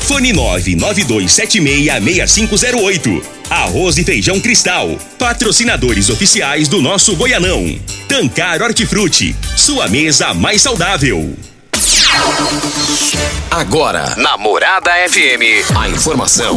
Fone 992766508. Arroz e Feijão Cristal. Patrocinadores oficiais do nosso Goianão. Tancar Hortifruti. Sua mesa mais saudável. Agora, Namorada FM, a informação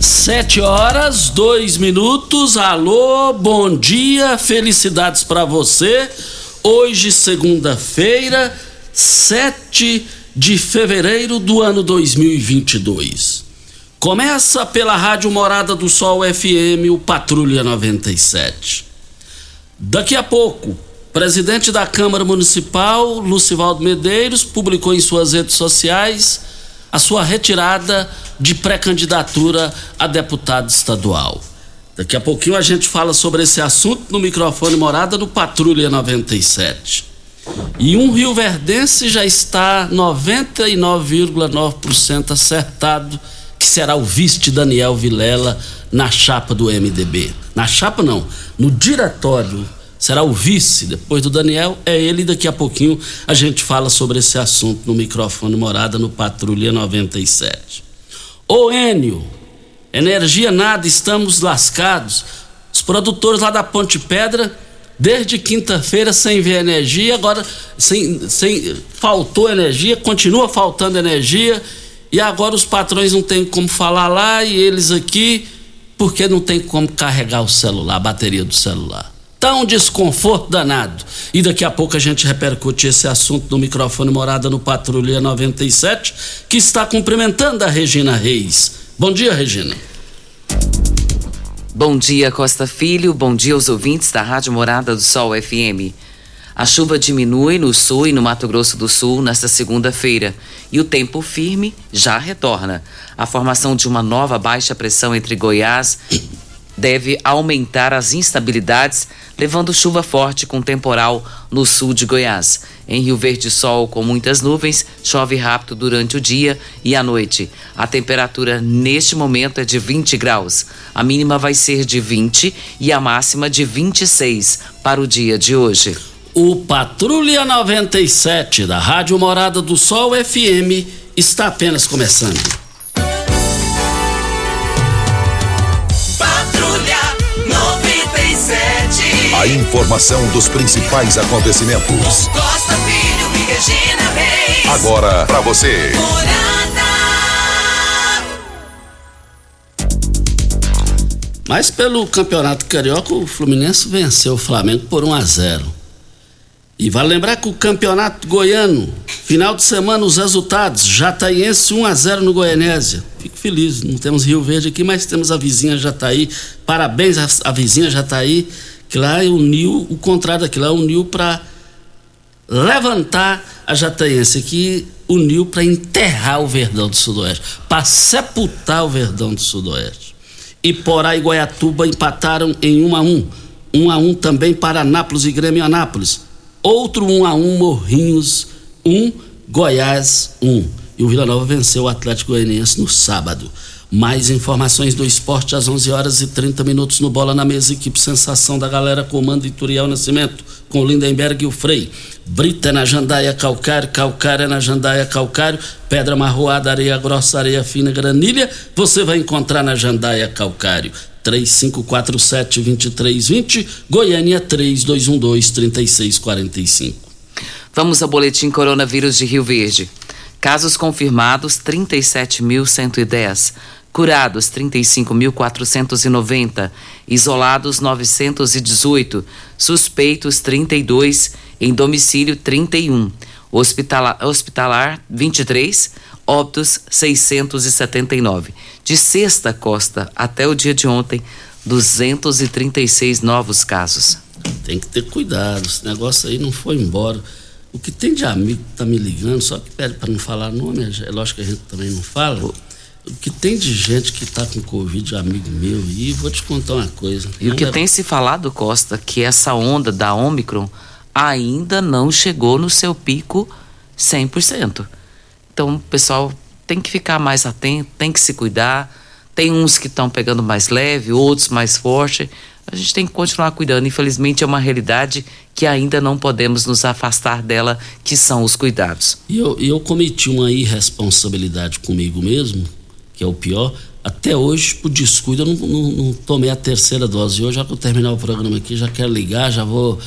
Sete horas, dois minutos. Alô, bom dia, felicidades para você. Hoje, segunda-feira, 7 de fevereiro do ano 2022. Começa pela Rádio Morada do Sol FM, o Patrulha 97. Daqui a pouco, presidente da Câmara Municipal, Lucivaldo Medeiros, publicou em suas redes sociais a sua retirada de pré-candidatura a deputado estadual. Daqui a pouquinho a gente fala sobre esse assunto no microfone Morada no Patrulha 97. E um Rio Verdense já está 99,9% acertado que será o vice Daniel Vilela na chapa do MDB. Na chapa não, no diretório será o vice, depois do Daniel, é ele. Daqui a pouquinho a gente fala sobre esse assunto no microfone Morada no Patrulha 97. Ô Enio, energia nada, estamos lascados. Os produtores lá da Ponte Pedra, desde quinta-feira sem ver energia, agora sem, sem faltou energia, continua faltando energia, e agora os patrões não têm como falar lá e eles aqui, porque não tem como carregar o celular, a bateria do celular. Tá um desconforto danado. E daqui a pouco a gente repercute esse assunto no microfone Morada no Patrulha 97, que está cumprimentando a Regina Reis. Bom dia, Regina. Bom dia, Costa Filho. Bom dia aos ouvintes da Rádio Morada do Sol FM. A chuva diminui no sul e no Mato Grosso do Sul nesta segunda-feira e o tempo firme já retorna. A formação de uma nova baixa pressão entre Goiás deve aumentar as instabilidades, levando chuva forte com temporal no sul de Goiás. Em Rio Verde, sol com muitas nuvens, chove rápido durante o dia e a noite. A temperatura neste momento é de 20 graus. A mínima vai ser de 20 e a máxima de 26 para o dia de hoje. O Patrulha 97 da Rádio Morada do Sol FM está apenas começando. A informação dos principais acontecimentos. Costa Filho e Regina Reis. Agora para você. Mas pelo Campeonato Carioca, o Fluminense venceu o Flamengo por 1 a 0. E vale lembrar que o Campeonato Goiano, final de semana, os resultados: Jataiense 1 a 0 no Goianésia. Fico feliz, não temos Rio Verde aqui, mas temos a vizinha Jataí. Parabéns à, vizinha Jataí, que lá uniu, o contrário daquilo, lá uniu para levantar a Jataiense, que uniu para enterrar o Verdão do Sudoeste, para sepultar o Verdão do Sudoeste. Iporá e Goiatuba empataram em 1 a 1 1 a 1 também para Anápolis e Grêmio Anápolis. Outro 1 a 1 Morrinhos 1, Goiás 1. e o Vila Nova venceu o Atlético Goianiense no sábado. Mais informações do esporte às 11 horas e 30 minutos no Bola na Mesa. Equipe Sensação da galera comando Ituriel Nascimento com Lindenberg e o Frei. Brita é na Jandaia Calcário, Calcário é na Jandaia Calcário, Pedra Marroada, Areia Grossa, Areia Fina, Granilha, você vai encontrar na Jandaia Calcário. 3547-2320, Goiânia 3212-3645. Vamos ao boletim Coronavírus de Rio Verde. Casos confirmados 37.110 curados 35.490, isolados 918, suspeitos 32, em domicílio 31, hospitalar, hospitalar 23, óbitos 679. De sexta costa até o dia de ontem, 236 novos casos. Tem que ter cuidado, esse negócio aí não foi embora. O que tem de amigo que tá me ligando, só que pede para não falar nome, é lógico que a gente também não fala o que tem de gente que está com Covid, amigo meu, e vou te contar uma coisa. E o que é... tem se falado, Costa, que essa onda da Omicron ainda não chegou no seu pico 100%. Então, o pessoal tem que ficar mais atento, tem que se cuidar. Tem uns que estão pegando mais leve, outros mais forte. A gente tem que continuar cuidando. Infelizmente, é uma realidade que ainda não podemos nos afastar dela, que são os cuidados. E eu, eu cometi uma irresponsabilidade comigo mesmo, que é o pior. Até hoje, por descuido, eu não, não, não tomei a terceira dose. Hoje, já que eu terminar o programa aqui, já quero ligar, já vou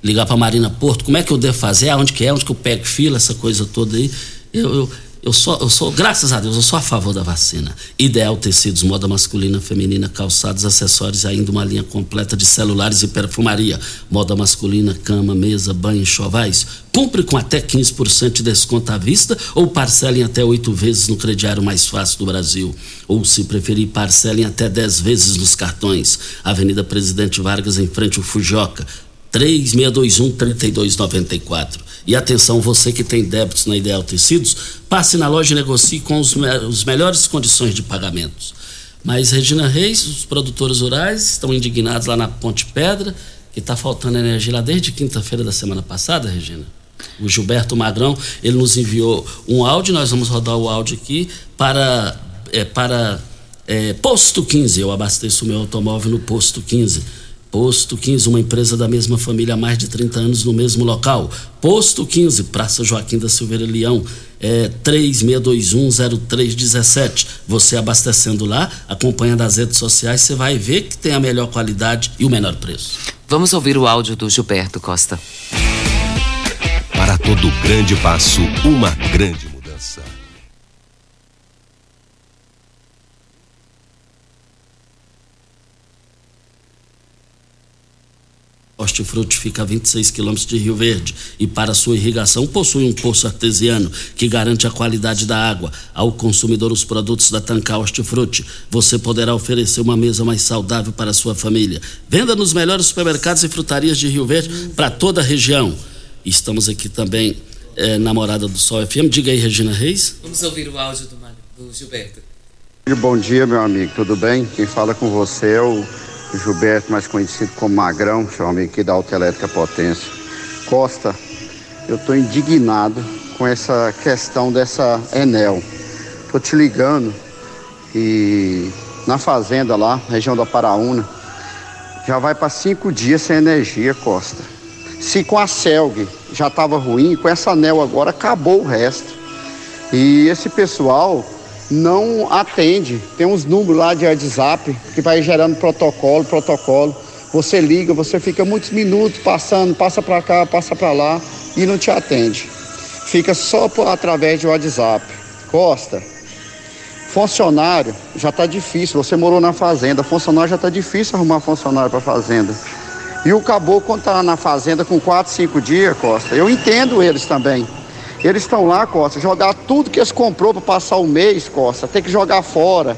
ligar para Marina Porto. Como é que eu devo fazer? Aonde que é? Onde que eu pego fila? Essa coisa toda aí. eu, eu eu sou, eu sou, graças a Deus, eu sou a favor da vacina. Ideal Tecidos, moda masculina, feminina, calçados, acessórios ainda uma linha completa de celulares e perfumaria. Moda masculina, cama, mesa, banho, chovais. Cumpre com até 15% de desconto à vista ou parcelem até oito vezes no crediário mais fácil do Brasil. Ou, se preferir, parcelem até 10 vezes nos cartões. Avenida Presidente Vargas, em frente ao Fujoca. 3621 3294. E atenção, você que tem débitos na Ideal Tecidos, passe na loja e negocie com os, os melhores condições de pagamentos. Mas Regina Reis, os produtores rurais estão indignados lá na Ponte Pedra, que está faltando energia lá desde quinta-feira da semana passada, Regina. O Gilberto Magrão, ele nos enviou um áudio, nós vamos rodar o áudio aqui para, é, para é, Posto 15. Eu abasteço o meu automóvel no Posto 15 Posto 15, uma empresa da mesma família há mais de 30 anos no mesmo local. Posto 15, Praça Joaquim da Silveira Leão, é 36210317. Você abastecendo lá, acompanhando as redes sociais, você vai ver que tem a melhor qualidade e o menor preço. Vamos ouvir o áudio do Gilberto Costa. Para todo grande passo, uma grande Hortifruti fica a 26 quilômetros de Rio Verde e para sua irrigação possui um poço artesiano que garante a qualidade da água. Ao consumidor os produtos da Tancar Hortifruti, você poderá oferecer uma mesa mais saudável para a sua família. Venda nos melhores supermercados e frutarias de Rio Verde para toda a região. Estamos aqui também é, na Morada do Sol FM. Diga aí, Regina Reis. Vamos ouvir o áudio do, do Gilberto. Bom dia, meu amigo. Tudo bem? Quem fala com você é o Gilberto, mais conhecido como Magrão, homem aqui da Autoelétrica Potência. Costa, eu estou indignado com essa questão dessa Enel. Tô te ligando e na fazenda lá, região da Paraúna, já vai para cinco dias sem energia, Costa. Se com a Celg já estava ruim, com essa Anel agora acabou o resto. E esse pessoal não atende. Tem uns números lá de WhatsApp que vai gerando protocolo, protocolo. Você liga, você fica muitos minutos passando, passa para cá, passa para lá e não te atende. Fica só por, através de WhatsApp. Costa, funcionário já está difícil. Você morou na fazenda, funcionário já está difícil arrumar funcionário para fazenda. E o caboclo, quando está na fazenda com 4, 5 dias, Costa, eu entendo eles também. Eles estão lá, Costa, jogar tudo que eles comprou para passar o mês, Costa, tem que jogar fora.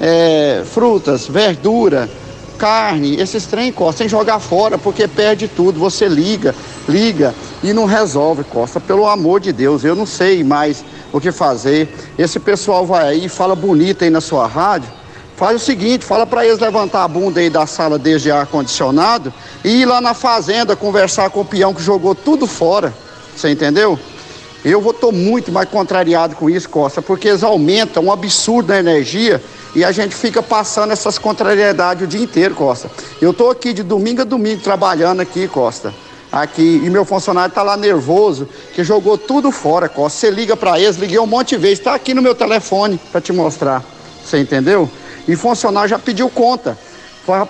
É, frutas, verdura, carne, esses trem, Costa, tem que jogar fora porque perde tudo. Você liga, liga e não resolve, Costa. Pelo amor de Deus, eu não sei mais o que fazer. Esse pessoal vai aí, fala bonito aí na sua rádio. Faz o seguinte, fala para eles levantar a bunda aí da sala desde ar-condicionado e ir lá na fazenda conversar com o peão que jogou tudo fora. Você entendeu? Eu estou muito mais contrariado com isso, Costa, porque eles aumentam um absurdo na energia e a gente fica passando essas contrariedades o dia inteiro, Costa. Eu estou aqui de domingo a domingo trabalhando aqui, Costa. Aqui, e meu funcionário está lá nervoso, que jogou tudo fora, Costa. Você liga para eles, liguei um monte de vezes, está aqui no meu telefone para te mostrar. Você entendeu? E funcionário já pediu conta.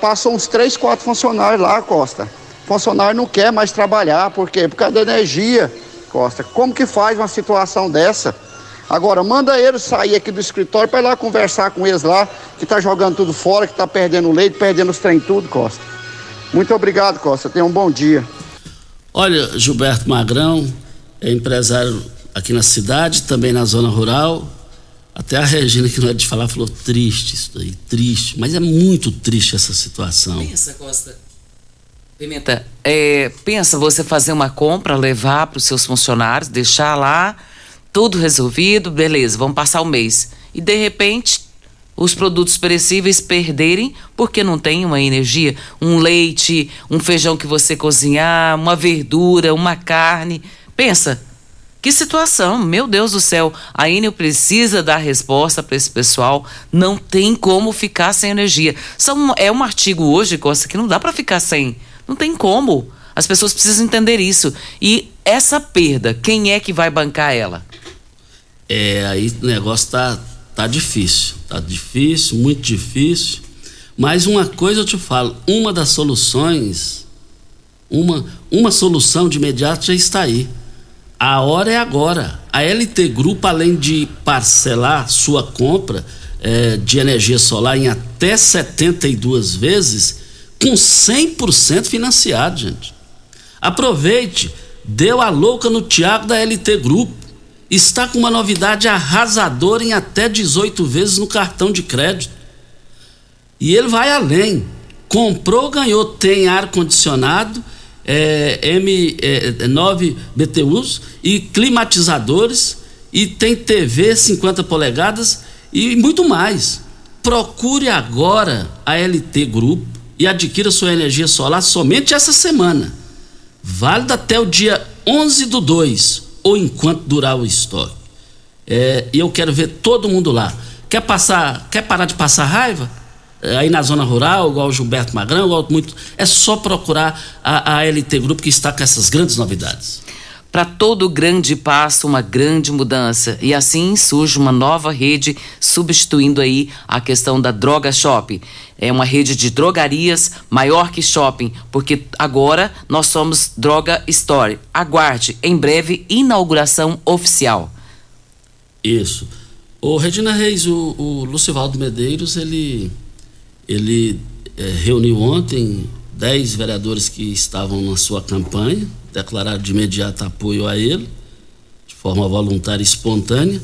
Passou uns três, quatro funcionários lá, Costa. Funcionário não quer mais trabalhar, por quê? Por causa da energia, Costa. Como que faz uma situação dessa? Agora, manda eles sair aqui do escritório para ir lá conversar com eles lá, que tá jogando tudo fora, que tá perdendo leite, perdendo os trem tudo, Costa. Muito obrigado, Costa. Tenha um bom dia. Olha, Gilberto Magrão é empresário aqui na cidade, também na zona rural. Até a Regina, que não é de falar, falou triste isso daí, triste. Mas é muito triste essa situação. Pensa, Costa. Pimenta, é, pensa você fazer uma compra, levar para os seus funcionários, deixar lá tudo resolvido, beleza, vamos passar o mês. E de repente, os produtos perecíveis perderem porque não tem uma energia, um leite, um feijão que você cozinhar, uma verdura, uma carne. Pensa, que situação, meu Deus do céu. A Enel precisa dar resposta para esse pessoal. Não tem como ficar sem energia. São, é um artigo hoje, Costa, que não dá para ficar sem. Não tem como. As pessoas precisam entender isso. E essa perda, quem é que vai bancar ela? É, aí o negócio tá, tá difícil. Tá difícil, muito difícil. Mas uma coisa eu te falo, uma das soluções, uma, uma solução de imediato já está aí. A hora é agora. A LT Grupo, além de parcelar sua compra é, de energia solar em até 72 vezes, com 100% financiado, gente. Aproveite, deu a louca no Tiago da LT Grupo está com uma novidade arrasadora em até 18 vezes no cartão de crédito. E ele vai além. Comprou, ganhou, tem ar-condicionado, é, M9 é, BTUs e climatizadores, e tem TV 50 polegadas e muito mais. Procure agora a LT Grupo e adquira sua energia solar somente essa semana. Válida até o dia 11 do 2 ou enquanto durar o estoque. É, e eu quero ver todo mundo lá. Quer passar, quer parar de passar raiva? É, aí na zona rural, igual o Gilberto Magrão, igual muito. É só procurar a, a LT Grupo que está com essas grandes novidades. Para todo grande passo, uma grande mudança. E assim surge uma nova rede substituindo aí a questão da droga shop. É uma rede de drogarias maior que shopping, porque agora nós somos Droga Store. Aguarde, em breve, inauguração oficial. Isso. O Regina Reis, o, o Lucivaldo Medeiros, ele, ele é, reuniu ontem dez vereadores que estavam na sua campanha, declararam de imediato apoio a ele, de forma voluntária e espontânea.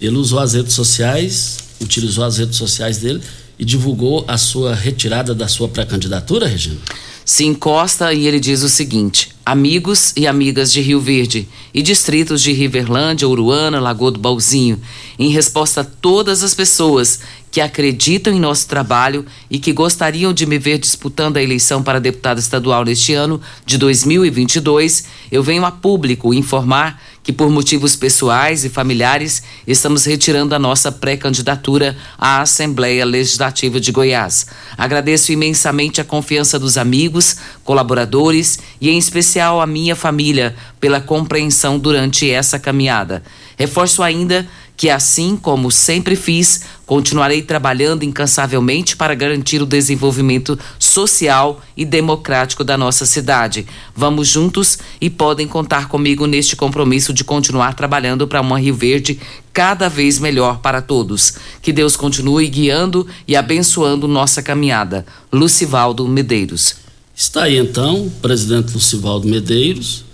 Ele usou as redes sociais, utilizou as redes sociais dele e divulgou a sua retirada da sua pré-candidatura, Regina? Se encosta e ele diz o seguinte: amigos e amigas de Rio Verde e distritos de Riverlândia, Uruana, Lagoa do Balzinho, em resposta a todas as pessoas que acreditam em nosso trabalho e que gostariam de me ver disputando a eleição para deputado estadual neste ano de 2022, eu venho a público informar que, por motivos pessoais e familiares, estamos retirando a nossa pré-candidatura à Assembleia Legislativa de Goiás. Agradeço imensamente a confiança dos amigos, colaboradores e, em especial, a minha família pela compreensão durante essa caminhada. Reforço ainda assim como sempre fiz, continuarei trabalhando incansavelmente para garantir o desenvolvimento social e democrático da nossa cidade. Vamos juntos e podem contar comigo neste compromisso de continuar trabalhando para uma Rio Verde cada vez melhor para todos. Que Deus continue guiando e abençoando nossa caminhada. Lucivaldo Medeiros. Está aí então o presidente Lucivaldo Medeiros.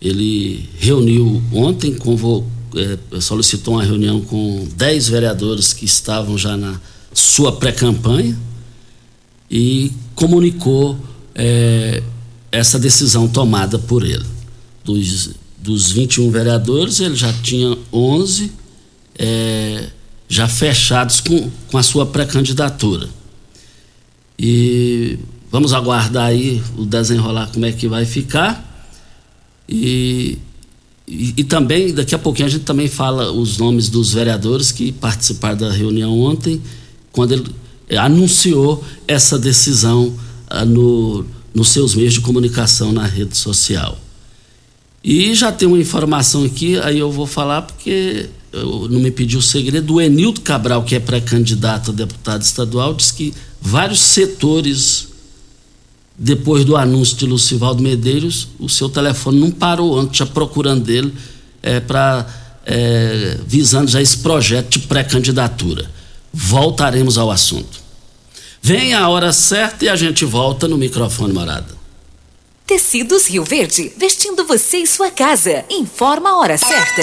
Ele reuniu ontem, convocou é, solicitou uma reunião com 10 vereadores que estavam já na sua pré-campanha e comunicou é, essa decisão tomada por ele. Dos, dos 21 vereadores, ele já tinha 11 é, já fechados com, com a sua pré-candidatura. E vamos aguardar aí o desenrolar como é que vai ficar. E e, e, também, daqui a pouquinho, a gente também fala os nomes dos vereadores que participaram da reunião ontem, quando ele é, anunciou essa decisão ah, no, nos seus meios de comunicação na rede social. E já tem uma informação aqui, aí eu vou falar porque eu não me pediu o segredo. O Enildo Cabral, que é pré-candidato a deputado estadual, diz que vários setores, depois do anúncio de Lucivaldo Medeiros, o seu telefone não parou antes, já procurando dele é, para é, visando já esse projeto de pré-candidatura. Voltaremos ao assunto. Vem a hora certa e a gente volta no microfone morada. Tecidos Rio Verde, vestindo você e sua casa. Informa a hora certa.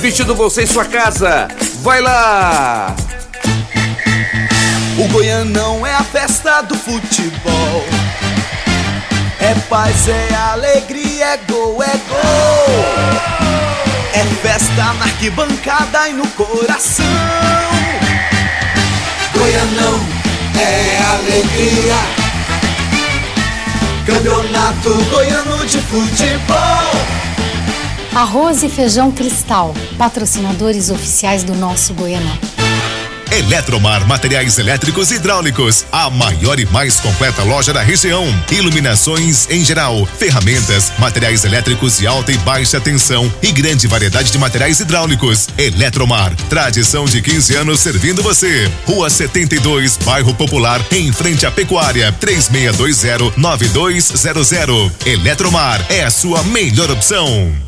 vestindo você em sua casa. Vai lá! O Goianão é a festa do futebol. É paz, é alegria, é gol, é gol. É festa na arquibancada e no coração. Goianão é alegria. Campeonato Goiano de Futebol. Arroz e Feijão Cristal, patrocinadores oficiais do nosso Goianão. Eletromar Materiais Elétricos e Hidráulicos, a maior e mais completa loja da região. Iluminações em geral, ferramentas, materiais elétricos de alta e baixa tensão e grande variedade de materiais hidráulicos. Eletromar, tradição de 15 anos servindo você. Rua 72, Bairro Popular, em frente à Pecuária, 3620-9200. Eletromar é a sua melhor opção.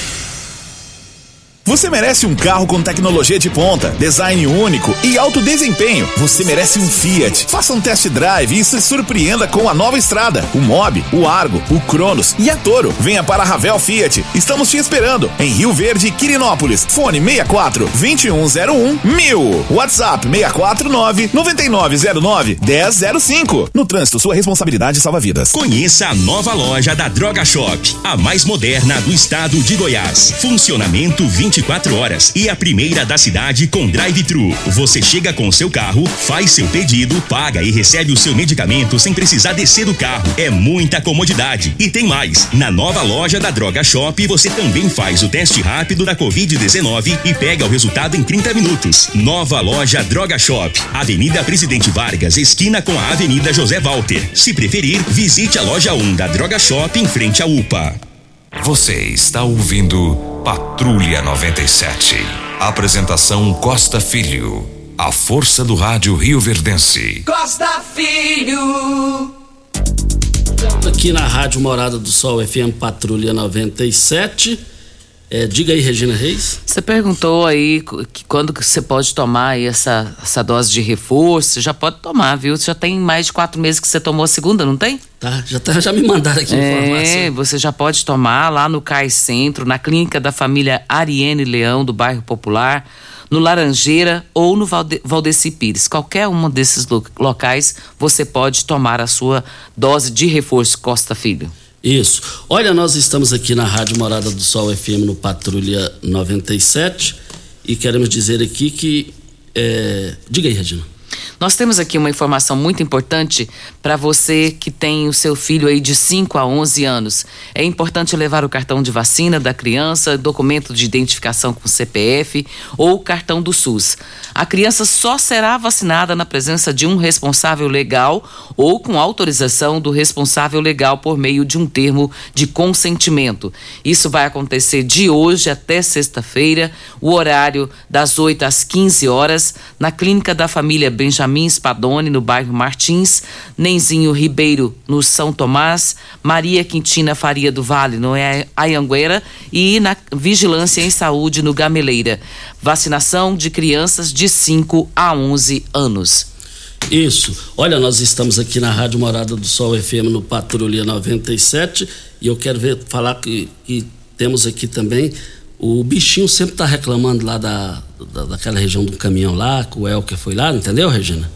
Você merece um carro com tecnologia de ponta, design único e alto desempenho. Você merece um Fiat. Faça um test drive e se surpreenda com a nova estrada, o Mob, o Argo, o Cronos e a Toro. Venha para a Ravel Fiat. Estamos te esperando em Rio Verde, Quirinópolis. Fone 64 2101 1000. WhatsApp 649 9909 1005. No trânsito, sua responsabilidade salva vidas. Conheça a nova loja da Droga Shop, a mais moderna do estado de Goiás. Funcionamento 24 horas e a primeira da cidade com drive-thru. Você chega com seu carro, faz seu pedido, paga e recebe o seu medicamento sem precisar descer do carro. É muita comodidade. E tem mais. Na nova loja da Droga Shop, você também faz o teste rápido da Covid-19 e pega o resultado em 30 minutos. Nova loja Droga Shop, Avenida Presidente Vargas, esquina com a Avenida José Walter. Se preferir, visite a loja 1 da Droga Shop em frente à UPA. Você está ouvindo Patrulha 97. Apresentação Costa Filho. A força do rádio Rio Verdense. Costa Filho. Aqui na Rádio Morada do Sol FM Patrulha 97. É, diga aí, Regina Reis. Você perguntou aí que quando que você pode tomar aí essa, essa dose de reforço. Já pode tomar, viu? Já tem mais de quatro meses que você tomou a segunda, não tem? Tá, já, tá, já me mandaram aqui É, informação. você já pode tomar lá no CAI Centro, na clínica da família Ariene Leão, do bairro Popular, no Laranjeira ou no Valde Valdeci Pires. Qualquer um desses lo- locais você pode tomar a sua dose de reforço Costa Filho. Isso. Olha, nós estamos aqui na Rádio Morada do Sol FM no Patrulha 97 e queremos dizer aqui que. é, Diga aí, Regina. Nós temos aqui uma informação muito importante para você que tem o seu filho aí de 5 a 11 anos. É importante levar o cartão de vacina da criança, documento de identificação com CPF ou cartão do SUS. A criança só será vacinada na presença de um responsável legal ou com autorização do responsável legal por meio de um termo de consentimento. Isso vai acontecer de hoje até sexta-feira, o horário das 8 às 15 horas, na clínica da família Benjamin Benjamin Spadoni, no bairro Martins, Nenzinho Ribeiro, no São Tomás, Maria Quintina Faria do Vale, no Ayanguera e na Vigilância em Saúde, no Gameleira. Vacinação de crianças de 5 a 11 anos. Isso. Olha, nós estamos aqui na Rádio Morada do Sol FM no Patrulha 97 e eu quero ver, falar que, que temos aqui também o bichinho sempre tá reclamando lá da, da, daquela região do caminhão lá, que o Elker foi lá, entendeu, Regina?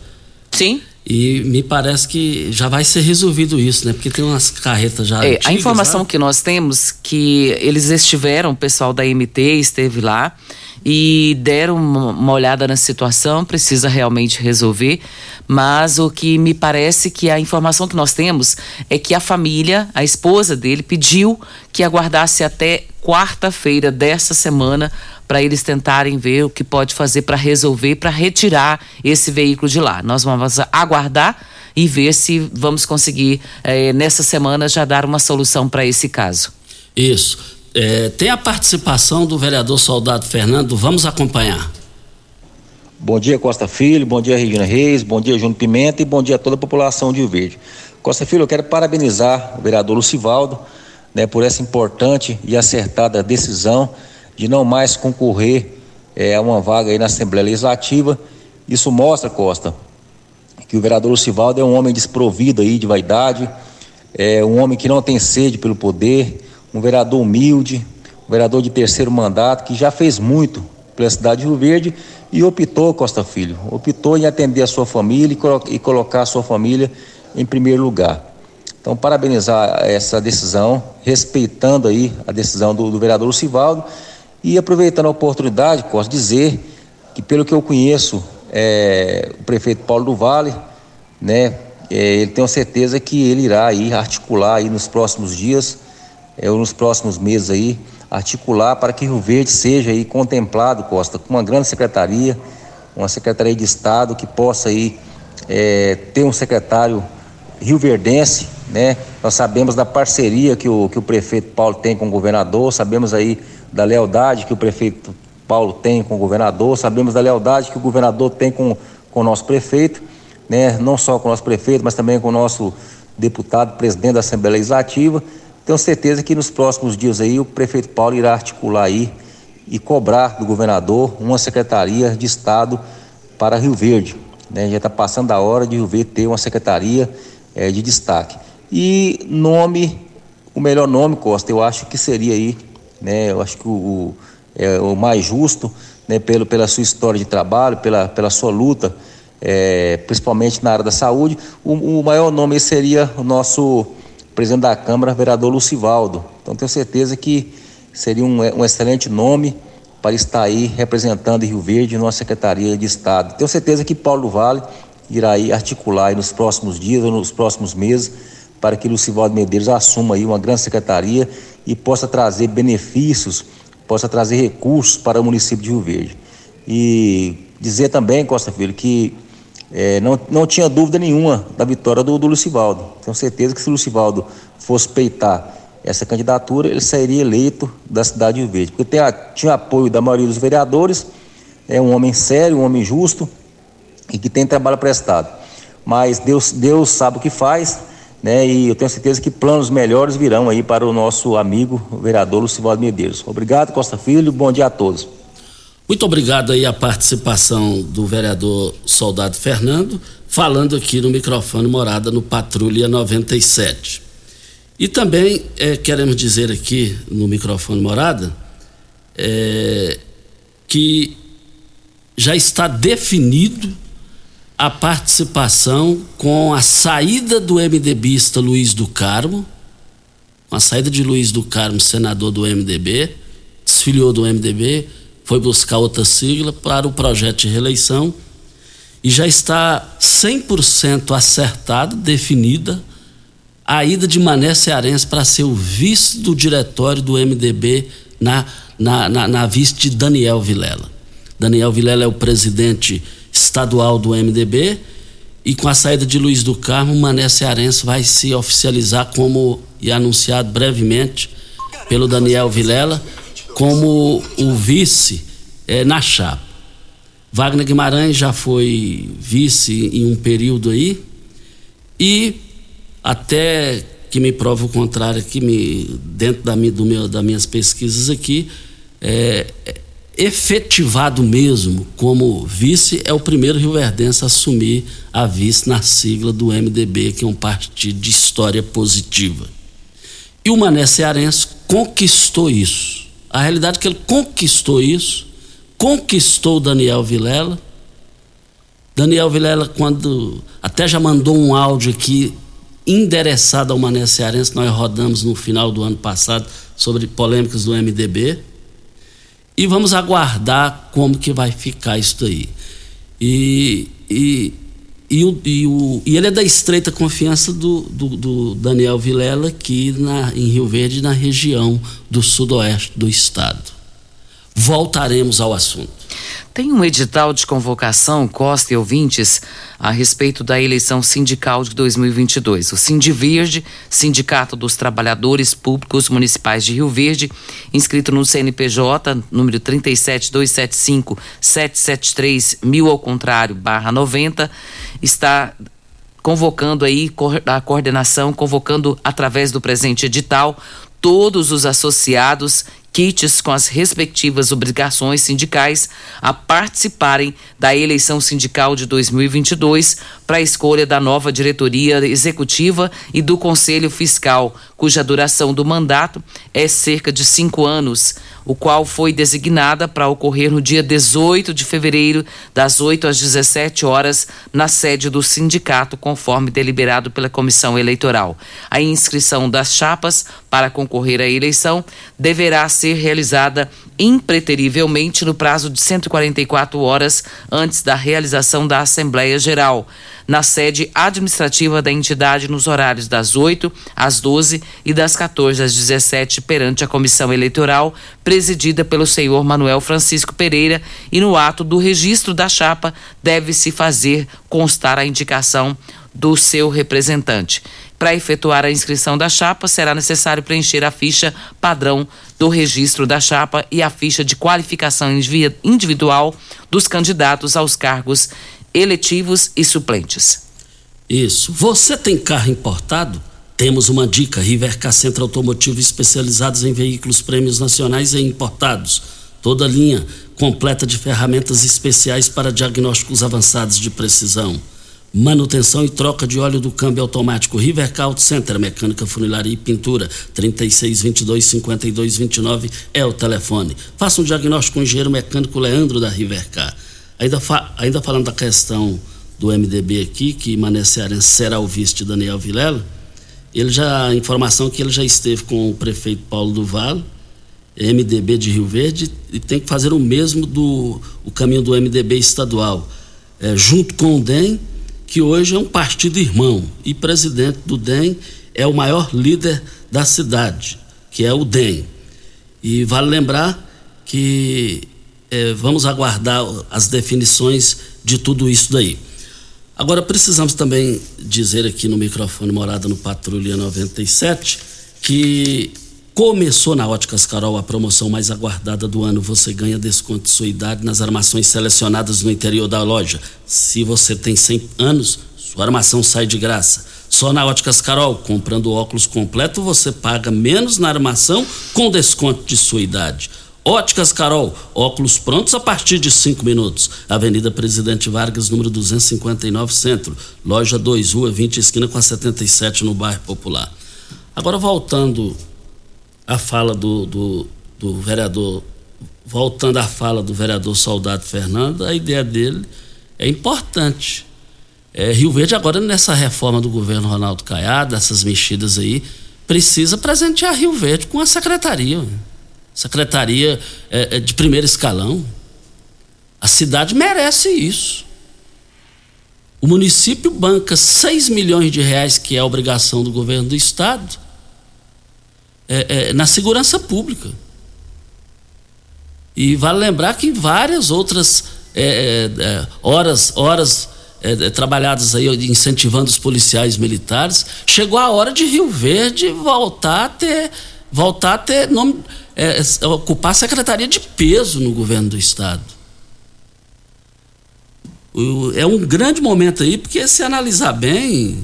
Sim. E me parece que já vai ser resolvido isso, né? Porque tem umas carretas já. É, antigas, a informação lá. que nós temos que eles estiveram, o pessoal da MT esteve lá e deram uma olhada na situação, precisa realmente resolver, mas o que me parece que a informação que nós temos é que a família, a esposa dele, pediu que aguardasse até quarta-feira dessa semana para eles tentarem ver o que pode fazer para resolver, para retirar esse veículo de lá. Nós vamos aguardar e ver se vamos conseguir, eh, nessa semana, já dar uma solução para esse caso. Isso. É, tem a participação do vereador Soldado Fernando, vamos acompanhar. Bom dia, Costa Filho, bom dia, Regina Reis, bom dia, Júnior Pimenta e bom dia a toda a população de Rio Verde. Costa Filho, eu quero parabenizar o vereador Lucivaldo né, por essa importante e acertada decisão de não mais concorrer é, a uma vaga aí na Assembleia Legislativa. Isso mostra, Costa, que o vereador Lucivaldo é um homem desprovido aí de vaidade, é um homem que não tem sede pelo poder, um vereador humilde, um vereador de terceiro mandato, que já fez muito pela cidade de Rio Verde e optou, Costa Filho, optou em atender a sua família e, colo e colocar a sua família em primeiro lugar. Então, parabenizar essa decisão, respeitando aí a decisão do, do vereador Lucivaldo e aproveitando a oportunidade, posso dizer que, pelo que eu conheço, é, o prefeito Paulo do Vale, né, é, ele tem certeza que ele irá aí articular aí nos próximos dias é, nos próximos meses aí, articular para que Rio Verde seja aí contemplado, Costa, com uma grande secretaria, uma secretaria de Estado que possa aí é, ter um secretário rioverdense, né? Nós sabemos da parceria que o, que o prefeito Paulo tem com o governador, sabemos aí da lealdade que o prefeito Paulo tem com o governador, sabemos da lealdade que o governador tem com, com o nosso prefeito, né? Não só com o nosso prefeito, mas também com o nosso deputado, presidente da Assembleia Legislativa. Tenho certeza que nos próximos dias aí o prefeito Paulo irá articular aí e cobrar do governador uma secretaria de Estado para Rio Verde. Né? Já está passando a hora de Rio Verde ter uma secretaria é, de destaque. E nome, o melhor nome, Costa, eu acho que seria aí, né? Eu acho que o, o, é, o mais justo, né? Pelo, pela sua história de trabalho, pela, pela sua luta, é, principalmente na área da saúde, o, o maior nome seria o nosso presidente da Câmara, vereador Lucivaldo. Então tenho certeza que seria um, um excelente nome para estar aí representando Rio Verde nossa Secretaria de Estado. Tenho certeza que Paulo Vale irá aí articular aí nos próximos dias ou nos próximos meses para que Lucivaldo Medeiros assuma aí uma grande secretaria e possa trazer benefícios, possa trazer recursos para o município de Rio Verde. E dizer também, Costa Filho, que é, não, não tinha dúvida nenhuma da vitória do, do Lucivaldo. Tenho certeza que se o Lucivaldo fosse peitar essa candidatura, ele sairia eleito da cidade de Rio Verde. Porque tem tinha apoio da maioria dos vereadores, é um homem sério, um homem justo e que tem trabalho prestado. Mas Deus, Deus sabe o que faz, né? E eu tenho certeza que planos melhores virão aí para o nosso amigo vereador Lucivaldo Medeiros. Obrigado, Costa Filho, bom dia a todos. Muito obrigado aí a participação do vereador Soldado Fernando, falando aqui no microfone Morada no Patrulha 97. E também é, queremos dizer aqui no microfone Morada é, que já está definido a participação com a saída do MDBista Luiz do Carmo, com a saída de Luiz do Carmo, senador do MDB, desfiliou do MDB foi buscar outra sigla para o projeto de reeleição e já está 100% acertado, definida a ida de Mané Cearense para ser o vice do diretório do MDB na, na, na, na vice de Daniel Vilela. Daniel Vilela é o presidente estadual do MDB e com a saída de Luiz do Carmo, Mané Cearense vai se oficializar como e anunciado brevemente pelo Daniel Vilela como o vice é, na chapa. Wagner Guimarães já foi vice em um período aí e até que me prova o contrário que me dentro da minha, do meu, das minhas pesquisas aqui é, efetivado mesmo como vice é o primeiro rioverdense a assumir a vice na sigla do MDB que é um partido de história positiva. E o Mané Cearense conquistou isso. A realidade é que ele conquistou isso conquistou Daniel Vilela. Daniel Vilela quando até já mandou um áudio aqui endereçada ao Mané Cearense, nós rodamos no final do ano passado sobre polêmicas do MDB. E vamos aguardar como que vai ficar isso aí. E, e, e, o, e, o, e ele é da estreita confiança do, do, do Daniel Vilela aqui na, em Rio Verde, na região do sudoeste do estado. Voltaremos ao assunto. Tem um edital de convocação, Costa e ouvintes, a respeito da eleição sindical de 2022. O Sindiverde, Sindicato dos Trabalhadores Públicos Municipais de Rio Verde, inscrito no CNPJ, número 37275-773, mil ao contrário, barra 90, está convocando aí a coordenação, convocando através do presente edital todos os associados kits com as respectivas obrigações sindicais a participarem da eleição sindical de 2022 para a escolha da nova diretoria executiva e do Conselho Fiscal, cuja duração do mandato é cerca de cinco anos, o qual foi designada para ocorrer no dia 18 de fevereiro, das 8 às 17 horas, na sede do sindicato, conforme deliberado pela comissão eleitoral. A inscrição das chapas para concorrer à eleição deverá ser realizada impreterivelmente no prazo de 144 horas antes da realização da Assembleia Geral na sede administrativa da entidade nos horários das 8 às 12 e das 14 às 17 perante a comissão eleitoral presidida pelo senhor Manuel Francisco Pereira e no ato do registro da chapa deve-se fazer constar a indicação do seu representante. Para efetuar a inscrição da chapa, será necessário preencher a ficha padrão do registro da chapa e a ficha de qualificação individual dos candidatos aos cargos eletivos e suplentes. Isso. Você tem carro importado? Temos uma dica: Rivercar Centro Automotivo especializados em veículos prêmios nacionais e importados. Toda linha completa de ferramentas especiais para diagnósticos avançados de precisão. Manutenção e troca de óleo do câmbio automático Rivercar Auto Center, mecânica, funilaria e pintura. 3622 5229 é o telefone. Faça um diagnóstico com o engenheiro mecânico Leandro da Rivercar. Ainda, fa ainda falando da questão do MDB aqui, que Mané Cearense será o vice de Daniel Vilela, ele já, a informação que ele já esteve com o prefeito Paulo do Vale, MDB de Rio Verde, e tem que fazer o mesmo do o caminho do MDB estadual, é, junto com o DEM, que hoje é um partido irmão, e presidente do DEM é o maior líder da cidade, que é o DEM. E vale lembrar que é, vamos aguardar as definições de tudo isso daí. Agora, precisamos também dizer aqui no microfone Morada no Patrulha 97 que começou na Óticas Carol a promoção mais aguardada do ano. Você ganha desconto de sua idade nas armações selecionadas no interior da loja. Se você tem 100 anos, sua armação sai de graça. Só na Óticas Carol, comprando óculos completo, você paga menos na armação com desconto de sua idade. Óticas Carol, óculos prontos a partir de cinco minutos. Avenida Presidente Vargas, número 259, Centro. Loja 2, Rua 20, esquina com a 77, no bairro Popular. Agora, voltando à fala do, do, do vereador, voltando à fala do vereador Soldado Fernando, a ideia dele é importante. É, Rio Verde, agora, nessa reforma do governo Ronaldo Caiado, essas mexidas aí, precisa presentear Rio Verde com a secretaria secretaria é, é, de primeiro escalão. A cidade merece isso. O município banca 6 milhões de reais, que é a obrigação do governo do estado, é, é, na segurança pública. E vale lembrar que várias outras é, é, é horas, horas é, trabalhadas aí incentivando os policiais militares, chegou a hora de Rio Verde voltar a ter, voltar a ter nome, ocupar a secretaria de peso no governo do estado. É um grande momento aí, porque se analisar bem,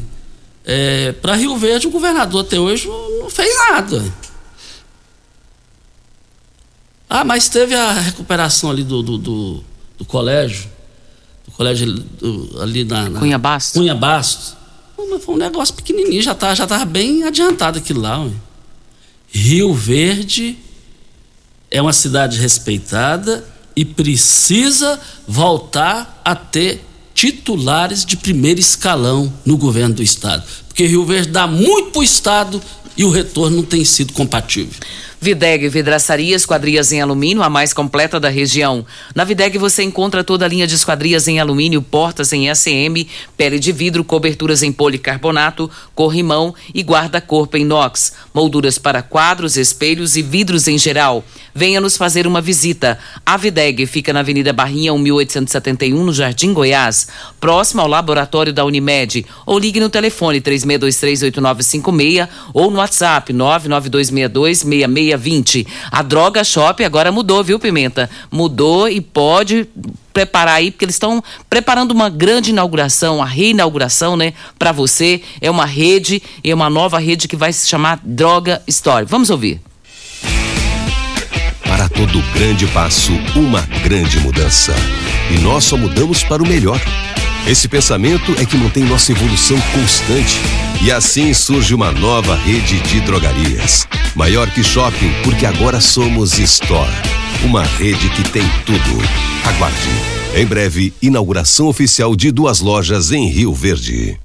é, para Rio Verde, o governador até hoje não fez nada. Ah, mas teve a recuperação ali do, do, do, do colégio. Do colégio ali na, na, Cunha Bastos. Cunha Bastos. Mas foi um negócio pequenininho, já tá, já tava bem adiantado aquilo lá. Ué. Rio Verde é uma cidade respeitada e precisa voltar a ter titulares de primeiro escalão no governo do estado. Porque Rio Verde dá muito para o estado e o retorno não tem sido compatível. Videg Vidraçaria Esquadrias em Alumínio, a mais completa da região. Na Videg você encontra toda a linha de esquadrias em alumínio, portas em SM, pele de vidro, coberturas em policarbonato, corrimão e guarda-corpo em inox, molduras para quadros, espelhos e vidros em geral. Venha nos fazer uma visita. A Videg fica na Avenida Barrinha 1871, no Jardim Goiás, próximo ao laboratório da Unimed. Ou ligue no telefone 36238956 ou no WhatsApp 9926266 620. A Droga Shop agora mudou, viu, Pimenta? Mudou e pode preparar aí, porque eles estão preparando uma grande inauguração, a reinauguração, né, para você. É uma rede, é uma nova rede que vai se chamar Droga Store. Vamos ouvir. Para todo grande passo, uma grande mudança. E nós só mudamos para o melhor. Esse pensamento é que mantém nossa evolução constante. E assim surge uma nova rede de drogarias. Maior que shopping, porque agora somos Store. Uma rede que tem tudo. Aguarde. Em breve, inauguração oficial de duas lojas em Rio Verde.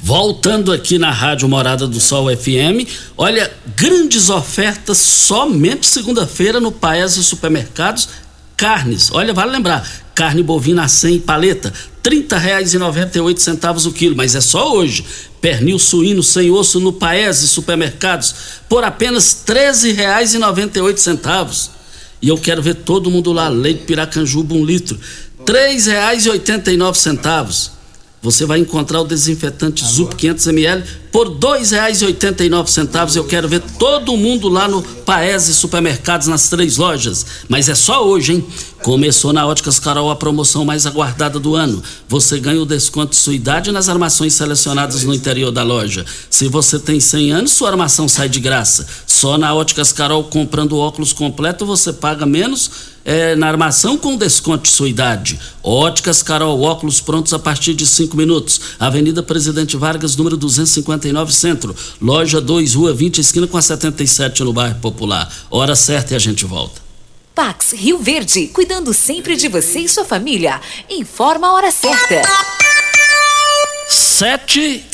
Voltando aqui na Rádio Morada do Sol FM, olha, grandes ofertas somente segunda-feira no Paes e Supermercados Carnes. Olha, vale lembrar, Carne bovina sem paleta, R$ 30,98 o quilo, mas é só hoje. Pernil suíno sem osso no Paese Supermercados por apenas R$ 13,98. E eu quero ver todo mundo lá, leite piracanjuba um litro, R$ 3,89. Você vai encontrar o desinfetante Zup 500 ml por R$ 2,89. Eu quero ver todo mundo lá no Paese Supermercados nas três lojas. Mas é só hoje, hein? Começou na Óticas Carol a promoção mais aguardada do ano. Você ganha o desconto de sua idade nas armações selecionadas no interior da loja. Se você tem 100 anos, sua armação sai de graça. Só na Óticas Carol, comprando óculos completo, você paga menos é, na armação com desconto de sua idade. Óticas Carol, óculos prontos a partir de 5 minutos. Avenida Presidente Vargas, número 259, Centro. Loja 2, Rua 20, esquina com a 77 no bairro Popular. Hora certa e a gente volta. Pax Rio Verde, cuidando sempre de você e sua família. Informa a hora certa. 7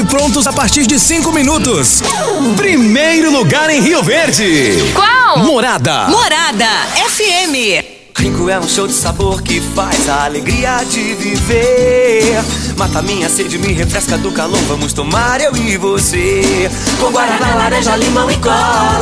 prontos a partir de 5 minutos. Primeiro lugar em Rio Verde. Qual? Morada. Morada FM. Rico é um show de sabor que faz a alegria de viver. Mata minha sede, me refresca do calor. Vamos tomar eu e você. Com guaraná, laranja, limão e cola.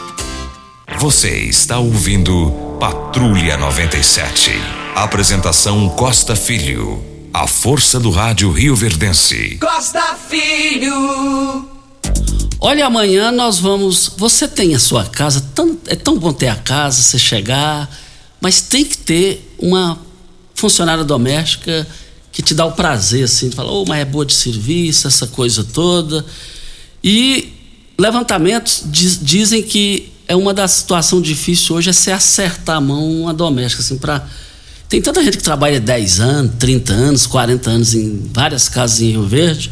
Você está ouvindo Patrulha 97. Apresentação Costa Filho. A força do rádio Rio Verdense. Costa Filho. Olha, amanhã nós vamos. Você tem a sua casa, tão, é tão bom ter a casa, você chegar, mas tem que ter uma funcionária doméstica que te dá o prazer, assim, de falar, oh, mas é boa de serviço, essa coisa toda. E levantamentos diz, dizem que é uma das situações difíceis hoje é se acertar a mão uma doméstica, assim, para tem tanta gente que trabalha 10 anos, 30 anos, 40 anos em várias casas em Rio Verde,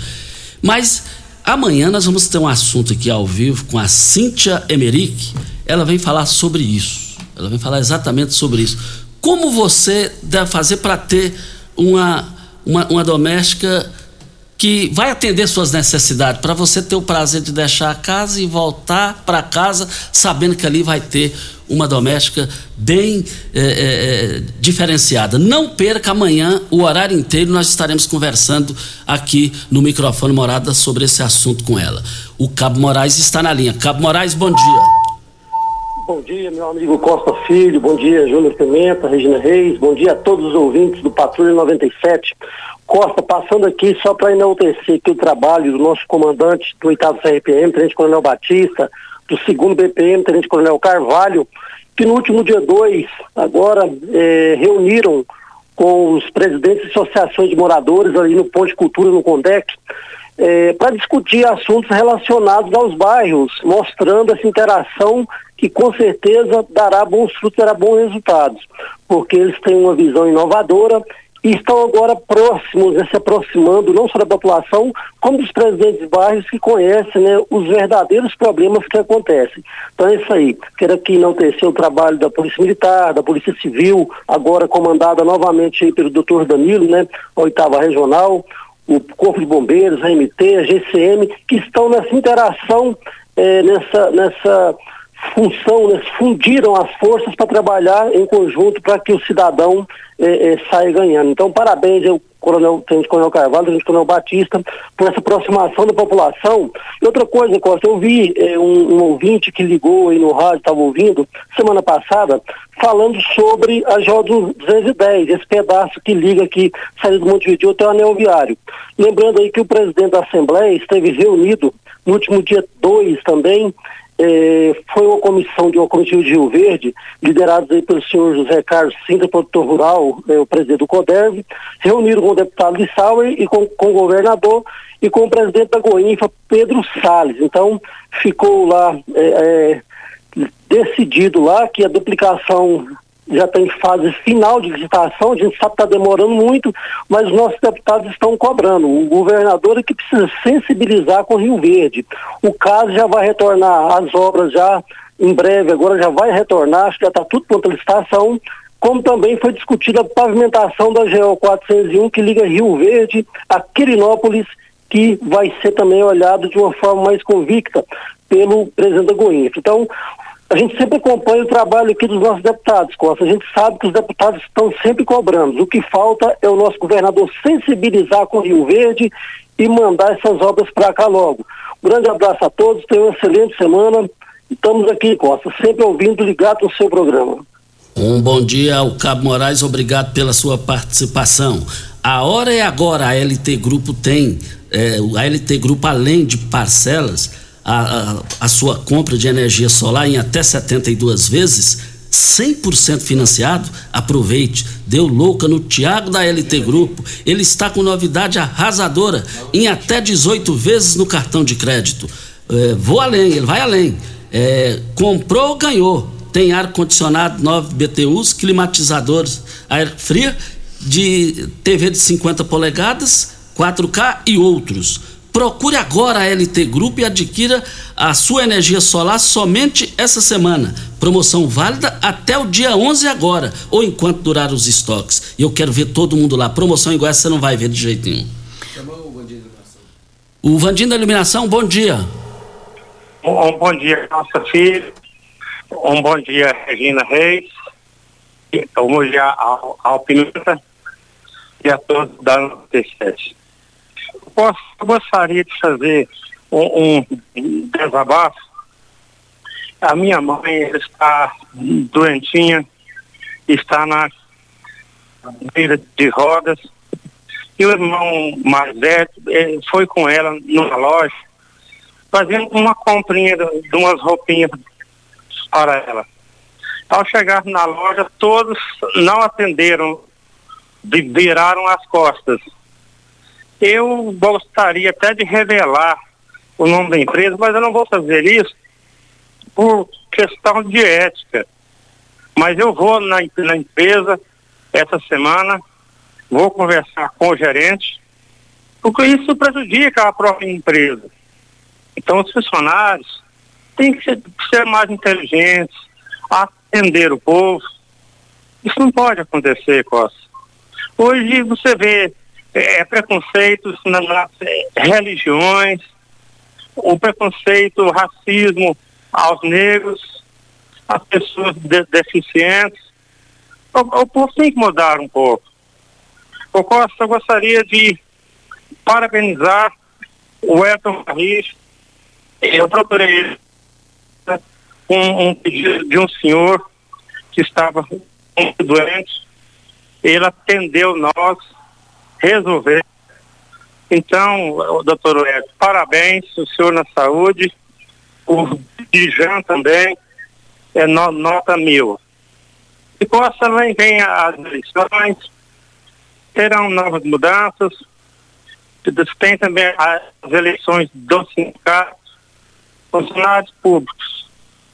mas amanhã nós vamos ter um assunto aqui ao vivo com a Cíntia Emerick, ela vem falar sobre isso, ela vem falar exatamente sobre isso. Como você deve fazer para ter uma, uma, uma doméstica que vai atender suas necessidades, para você ter o prazer de deixar a casa e voltar para casa sabendo que ali vai ter uma doméstica bem é, é, diferenciada. Não perca amanhã o horário inteiro, nós estaremos conversando aqui no microfone Morada sobre esse assunto com ela. O Cabo Moraes está na linha. Cabo Moraes, bom dia. Bom dia, meu amigo Costa Filho, bom dia, Júnior Pimenta, Regina Reis, bom dia a todos os ouvintes do Patrulha 97. Costa, passando aqui só para enaltecer aqui o trabalho do nosso comandante do 8 CRPM, Tenente Coronel Batista, do 2 BPM, Tenente Coronel Carvalho, que no último dia 2, agora, eh, reuniram com os presidentes de associações de moradores ali no Ponte Cultura, no Condec, eh, para discutir assuntos relacionados aos bairros, mostrando essa interação que com certeza dará bons frutos, dará bons resultados, porque eles têm uma visão inovadora e estão agora próximos, né, se aproximando não só da população, como dos presidentes de bairros que conhecem né, os verdadeiros problemas que acontecem. Então é isso aí. Quero aqui enaltecer o trabalho da Polícia Militar, da Polícia Civil, agora comandada novamente pelo doutor Danilo, né, a oitava regional, o Corpo de Bombeiros, a MT, a GCM, que estão nessa interação, eh, nessa, nessa função, né, fundiram as forças para trabalhar em conjunto para que o cidadão eh, eh, saia ganhando. Então, parabéns ao Coronel, Tenente Coronel Carvalho, Tenente Coronel Batista, por essa aproximação da população. E outra coisa, Costa, eu vi eh, um, um, ouvinte que ligou aí no rádio, estava ouvindo, semana passada, falando sobre a J 210, esse pedaço que liga aqui, saída do Montevideo até o anel viário. Lembrando aí que o presidente da Assembleia esteve reunido no último dia 2 também, eh, foi uma comissão de uma comitiva de Rio Verde, liderados aí pelo senhor José Carlos Sintra, produtor rural, eh, o presidente do CODERV, reuniram com o deputado de Sauer e com, com o governador e com o presidente da Goinfa, Pedro Salles. Então, ficou lá eh, decidido lá que a duplicação já está em fase final de licitação, a gente sabe que está demorando muito, mas os nossos deputados estão cobrando. O governador é que precisa sensibilizar com o Rio Verde. O caso já vai retornar, as obras já em breve, agora já vai retornar, acho que já está tudo pronto a licitação, como também foi discutida a pavimentação da GO 401 que liga Rio Verde a Quirinópolis, que vai ser também olhado de uma forma mais convicta pelo presidente da Goiânia. Então, a gente sempre acompanha o trabalho aqui dos nossos deputados, Costa. A gente sabe que os deputados estão sempre cobrando. O que falta é o nosso governador sensibilizar com o Rio Verde e mandar essas obras para cá logo. Um grande abraço a todos, tenham uma excelente semana. Estamos aqui, Costa, sempre ouvindo ligado no seu programa. Um bom dia ao Cabo Moraes, obrigado pela sua participação. A hora é agora, a LT Grupo tem, é, a LT Grupo, além de parcelas, a, a, sua compra de energia solar em até 72 vezes, 100% financiado, aproveite. Deu louca no Tiago da LT Grupo. Ele está com novidade arrasadora em até 18 vezes no cartão de crédito. É, vou além, ele vai além. É, comprou, ganhou. Tem ar-condicionado 9 BTUs, climatizadores ar fria, de TV de 50 polegadas, 4K e outros. Procure agora a LT Grupo e adquira a sua energia solar somente essa semana. Promoção válida até o dia 11 agora, ou enquanto durar os estoques. E eu quero ver todo mundo lá. Promoção igual essa você não vai ver de jeito nenhum. O Vandinho da Iluminação, bom dia. Um bom dia, nossa filha. Um bom dia, Regina Reis. Um bom dia ao, ao e a todos da 97. Eu gostaria de fazer um, um desabafo. A minha mãe está doentinha, está na beira de rodas. E o irmão mais velho foi com ela numa loja, fazendo uma comprinha de umas roupinhas para ela. Ao chegar na loja, todos não atenderam, viraram as costas. Eu gostaria até de revelar o nome da empresa, mas eu não vou fazer isso por questão de ética. Mas eu vou na, na empresa essa semana, vou conversar com o gerente, porque isso prejudica a própria empresa. Então, os funcionários têm que ser, ser mais inteligentes, atender o povo. Isso não pode acontecer, Costa. Hoje você vê é, preconceitos nas, é, religiões, o preconceito, o racismo aos negros, às pessoas de, deficientes. O, o povo tem que mudar um pouco. O Costa, gostaria de parabenizar o Elton Barris. Eu procurei ele um, um pedido de um senhor que estava muito doente. Ele atendeu nós, resolveu. Então, doutor Edson, parabéns, o senhor na saúde, o Dijan também, é no, nota mil. E possa também vem as eleições, terão novas mudanças, tem também as eleições dos sindicatos, funcionários públicos.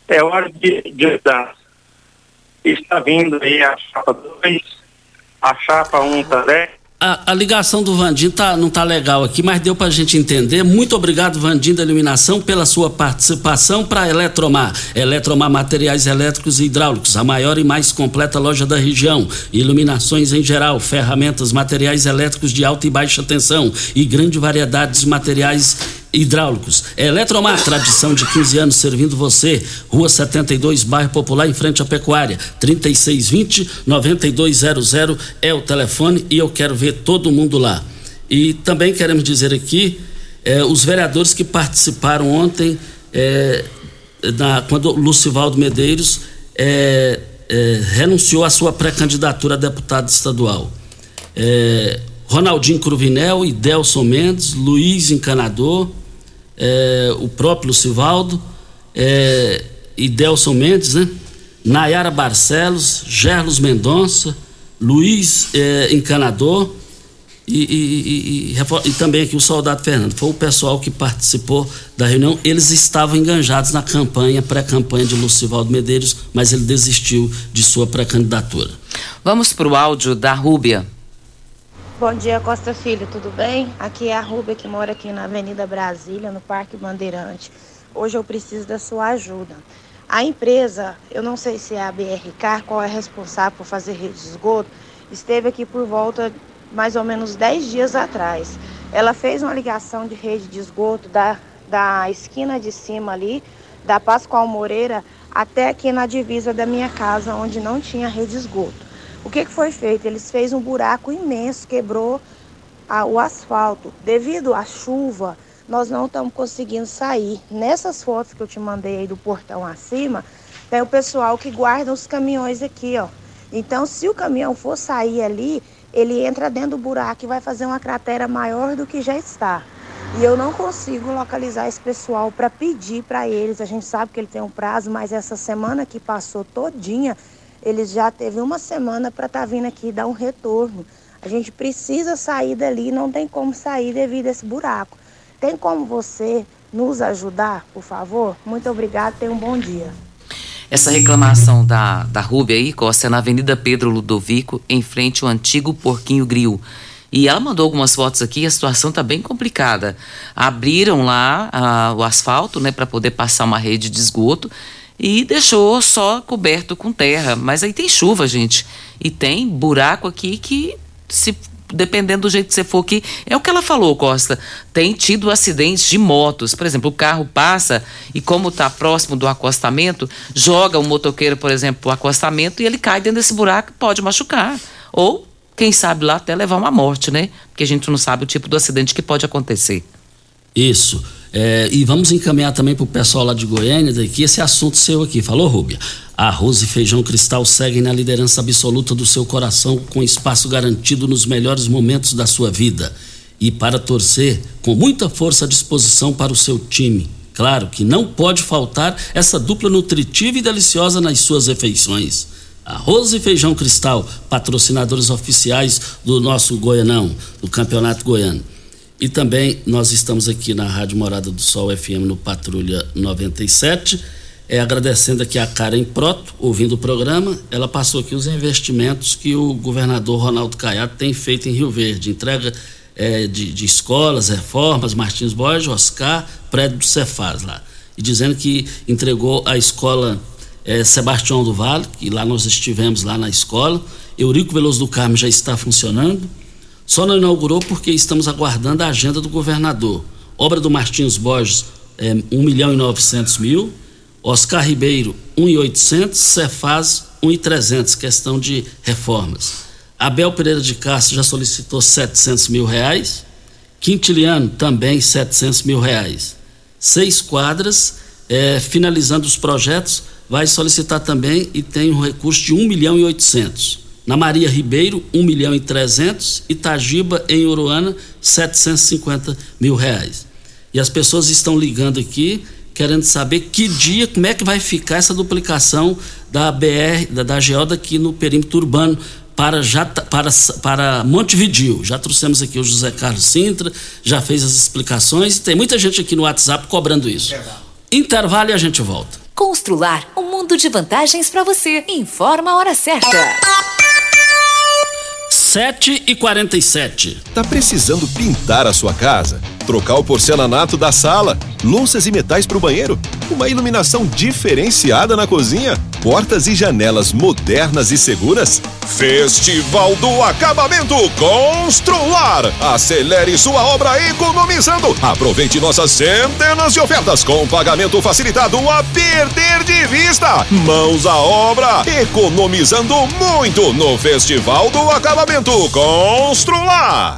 É hora de, de mudança. Está vindo aí a chapa 2, a chapa 1 um também a, a, ligação do Vandim tá, não tá legal aqui, mas deu para a gente entender. Muito obrigado, Vandim da Iluminação, pela sua participação para Eletromar. Eletromar Materiais Elétricos e Hidráulicos, a maior e mais completa loja da região. Iluminações em geral, ferramentas, materiais elétricos de alta e baixa tensão e grande variedade de materiais hidráulicos. Eletromar, tradição de 15 anos servindo você. Rua 72, bairro Popular, em frente à Pecuária. 3620-9200 é o telefone e eu quero ver todo mundo lá. E também queremos dizer aqui, eh, os vereadores que participaram ontem, eh, na, quando Lucivaldo Medeiros eh, renunciou à sua pré-candidatura a deputado estadual. Ronaldinho Cruvinel, Idelson Mendes, Luiz Encanador, é, o próprio Lucivaldo, é, e Delson Mendes, né? Nayara Barcelos, Gerlos Mendonça, Luiz é, Encanador e, e, e, e, também aqui o soldado Fernando. Foi o pessoal que participou da reunião. Eles estavam enganjados na campanha, pré-campanha de Lucivaldo Medeiros, mas ele desistiu de sua pré-candidatura. Vamos para o áudio da Rúbia. Bom dia, Costa Filho, tudo bem? Aqui é a Rúbia que mora aqui na Avenida Brasília, no Parque Bandeirante. Hoje eu preciso da sua ajuda. A empresa, eu não sei se é a BRK, qual é responsável por fazer rede de esgoto, esteve aqui por volta mais ou menos 10 dias atrás. Ela fez uma ligação de rede de esgoto da, da esquina de cima ali, da Pascoal Moreira, até aqui na divisa da minha casa, onde não tinha rede de esgoto. O que, que foi feito? Eles fez um buraco imenso, quebrou a, o asfalto. Devido à chuva, nós não estamos conseguindo sair. Nessas fotos que eu te mandei aí do portão acima, tem o pessoal que guarda os caminhões aqui, ó. Então, se o caminhão for sair ali, ele entra dentro do buraco e vai fazer uma cratera maior do que já está. E eu não consigo localizar esse pessoal para pedir para eles. A gente sabe que ele tem um prazo, mas essa semana que passou todinha, eles já teve uma semana para estar tá vindo aqui dar um retorno. A gente precisa sair dali, não tem como sair devido a esse buraco. Tem como você nos ajudar, por favor? Muito obrigada, tenha um bom dia. Essa reclamação da, da Rúbia aí, Costa, é na Avenida Pedro Ludovico, em frente ao antigo Porquinho Grill. E ela mandou algumas fotos aqui, a situação está bem complicada. Abriram lá a, o asfalto, né, para poder passar uma rede de esgoto e deixou só coberto com terra. Mas aí tem chuva, gente. E tem buraco aqui que se dependendo do jeito que você for aqui, é o que ela falou, Costa. Tem tido acidentes de motos. Por exemplo, o carro passa e, como está próximo do acostamento, joga o motoqueiro, por exemplo, para o acostamento e ele cai dentro desse buraco e pode machucar. Ou, quem sabe lá, até levar uma morte, né? Porque a gente não sabe o tipo do acidente que pode acontecer. Isso. É, e vamos encaminhar também para o pessoal lá de Goiânia, daqui, esse assunto seu aqui. Falou, Rúbia? Arroz e feijão cristal seguem na liderança absoluta do seu coração, com espaço garantido nos melhores momentos da sua vida. E para torcer, com muita força à disposição para o seu time. Claro que não pode faltar essa dupla nutritiva e deliciosa nas suas refeições. Arroz e Feijão Cristal, patrocinadores oficiais do nosso Goianão, do Campeonato Goiano. E também nós estamos aqui na Rádio Morada do Sol FM no Patrulha 97. É, agradecendo aqui a Karen Proto, ouvindo o programa, ela passou aqui os investimentos que o governador Ronaldo Caiado tem feito em Rio Verde. Entrega é, de, de, escolas, reformas, Martins Borges, Oscar, prédio do Cefaz lá. E dizendo que entregou a escola é, Sebastião do Vale, que lá nós estivemos lá na escola. Eurico Veloso do Carmo já está funcionando. Só não inaugurou porque estamos aguardando a agenda do governador. Obra do Martins Borges, é, 1 milhão e 900 mil. Oscar Ribeiro, 1,800. Cefaz, 1,300. Questão de reformas. Abel Pereira de Castro já solicitou 700 mil reais. Quintiliano, também 700 mil reais. Seis quadras, é, finalizando os projetos, vai solicitar também e tem um recurso de 1 milhão e 800. Na Maria Ribeiro, 1 milhão e 300. Itagiba, em Uruana, 750 mil reais. E as pessoas estão ligando aqui querendo saber que dia, como é que vai ficar essa duplicação da BR, da, da Geoda aqui no perímetro urbano para, já, para, para Montevidil. Já trouxemos aqui o José Carlos Sintra, já fez as explicações. Tem muita gente aqui no WhatsApp cobrando isso. Intervalo e a gente volta. Constrular um mundo de vantagens para você. Informa a hora certa. 7 e 47 Tá precisando pintar a sua casa? Trocar o porcelanato da sala? Louças e metais para o banheiro? Uma iluminação diferenciada na cozinha? Portas e janelas modernas e seguras? Festival do Acabamento Constrular! Acelere sua obra economizando! Aproveite nossas centenas de ofertas com pagamento facilitado a perder de vista! Mãos à obra! Economizando muito no Festival do Acabamento Constrular!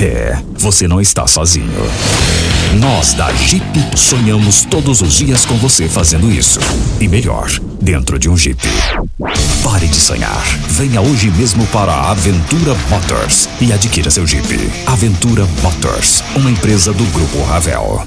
É, você não está sozinho. Nós da Jeep sonhamos todos os dias com você fazendo isso. E melhor, dentro de um Jeep. Pare de sonhar. Venha hoje mesmo para a Aventura Motors e adquira seu Jeep. Aventura Motors, uma empresa do Grupo Ravel.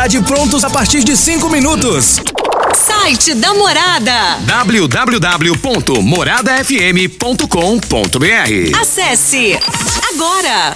prontos a partir de 5 minutos. Site da Morada. www.moradafm.com.br Acesse agora.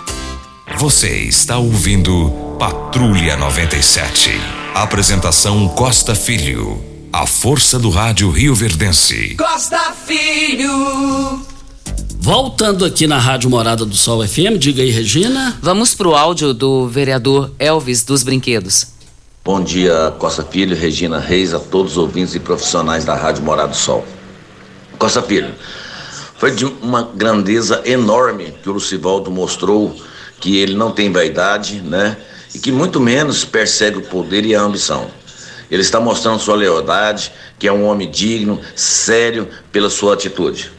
Você está ouvindo Patrulha 97. Apresentação Costa Filho. A força do rádio Rio Verdense. Costa Filho. Voltando aqui na Rádio Morada do Sol FM, diga aí, Regina. Vamos pro áudio do vereador Elvis dos Brinquedos. Bom dia, Costa Filho, Regina Reis, a todos os ouvintes e profissionais da Rádio Morada do Sol. Costa Filho, foi de uma grandeza enorme que o Lucivaldo mostrou que ele não tem vaidade, né? E que muito menos persegue o poder e a ambição. Ele está mostrando sua lealdade, que é um homem digno, sério pela sua atitude.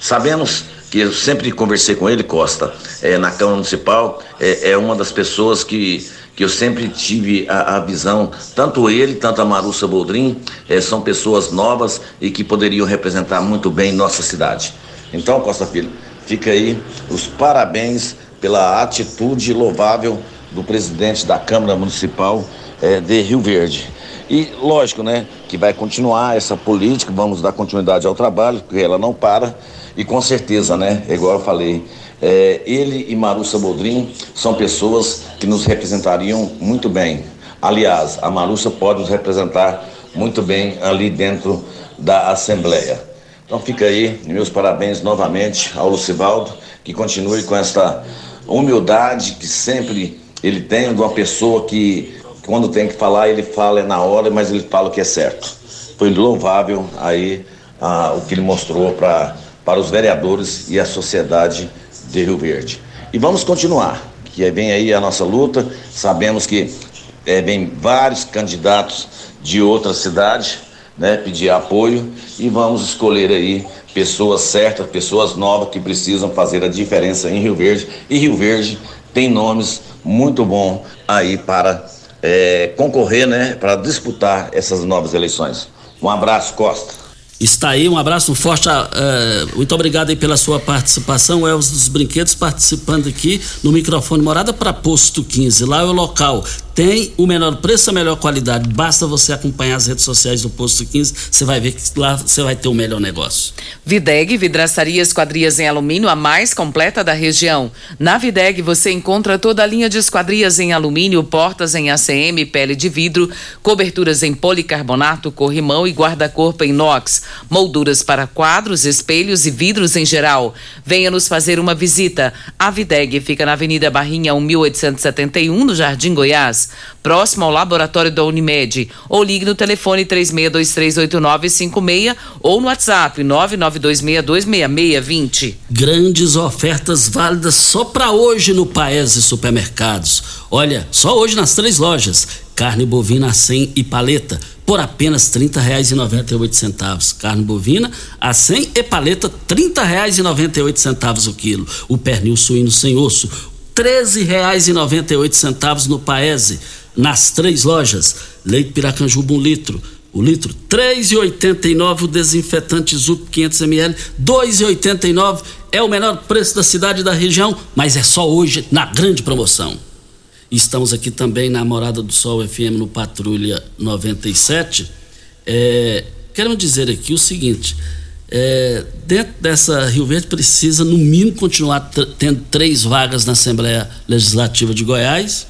Sabemos que eu sempre conversei com ele, Costa, é, na Câmara Municipal, é, é, uma das pessoas que, que eu sempre tive a, a visão, tanto ele, tanto a Marussa Boldrin, é, são pessoas novas e que poderiam representar muito bem nossa cidade. Então, Costa Filho, fica aí os parabéns pela atitude louvável do presidente da Câmara Municipal eh, de Rio Verde. E lógico, né, que vai continuar essa política, vamos dar continuidade ao trabalho, porque ela não para. E com certeza, né, igual eu falei, eh, ele e Marussa Bodrim são pessoas que nos representariam muito bem. Aliás, a Marussa pode nos representar muito bem ali dentro da Assembleia. Então fica aí, meus parabéns novamente ao Lucivaldo, que continue com esta humildade que sempre ele tem de uma pessoa que quando tem que falar ele fala é na hora, mas ele fala o que é certo. Foi louvável aí ah, o que ele mostrou para para os vereadores e a sociedade de Rio Verde. E vamos continuar, que vem aí a nossa luta. Sabemos que é, vem vários candidatos de outras cidades, né, pedir apoio e vamos escolher aí pessoas certas, pessoas novas que precisam fazer a diferença em Rio Verde. E Rio Verde tem nomes muito bons aí para é, concorrer, né, para disputar essas novas eleições. Um abraço, Costa. Está aí, um abraço, um forte. Uh, muito obrigado aí pela sua participação. Elvis dos Brinquedos participando aqui no microfone Morada para Posto 15. Lá é o local tem o menor preço, a melhor qualidade. Basta você acompanhar as redes sociais do Posto 15, você vai ver que lá você vai ter o melhor negócio. Videg, vidraçaria esquadrias em alumínio, a mais completa da região. Na Videg você encontra toda a linha de esquadrias em alumínio, portas em ACM, pele de vidro, coberturas em policarbonato, corrimão e guarda-corpo inox, molduras para quadros, espelhos e vidros em geral. Venha nos fazer uma visita. A Videg fica na Avenida Barrinha 1871, no Jardim Goiás próximo ao laboratório da Unimed, ou ligue no telefone 36238956 ou no WhatsApp 992626620. Grandes ofertas válidas só para hoje no Paese Supermercados. Olha, só hoje nas três lojas: carne bovina a 100 e paleta por apenas R$ 30,98. Carne bovina a 100 e paleta R$ 30,98 o quilo. O pernil suíno sem osso R$ 13,98 no Paese. nas três lojas. Leite Piracanjuba, um litro. O litro, R$ 3,89. O desinfetante Zup 500 ml, R$ 2,89. É o menor preço da cidade e da região, mas é só hoje, na grande promoção. Estamos aqui também na Morada do Sol FM no Patrulha 97. É, quero dizer aqui o seguinte: é, dentro dessa Rio Verde precisa, no mínimo, continuar tendo três vagas na Assembleia Legislativa de Goiás.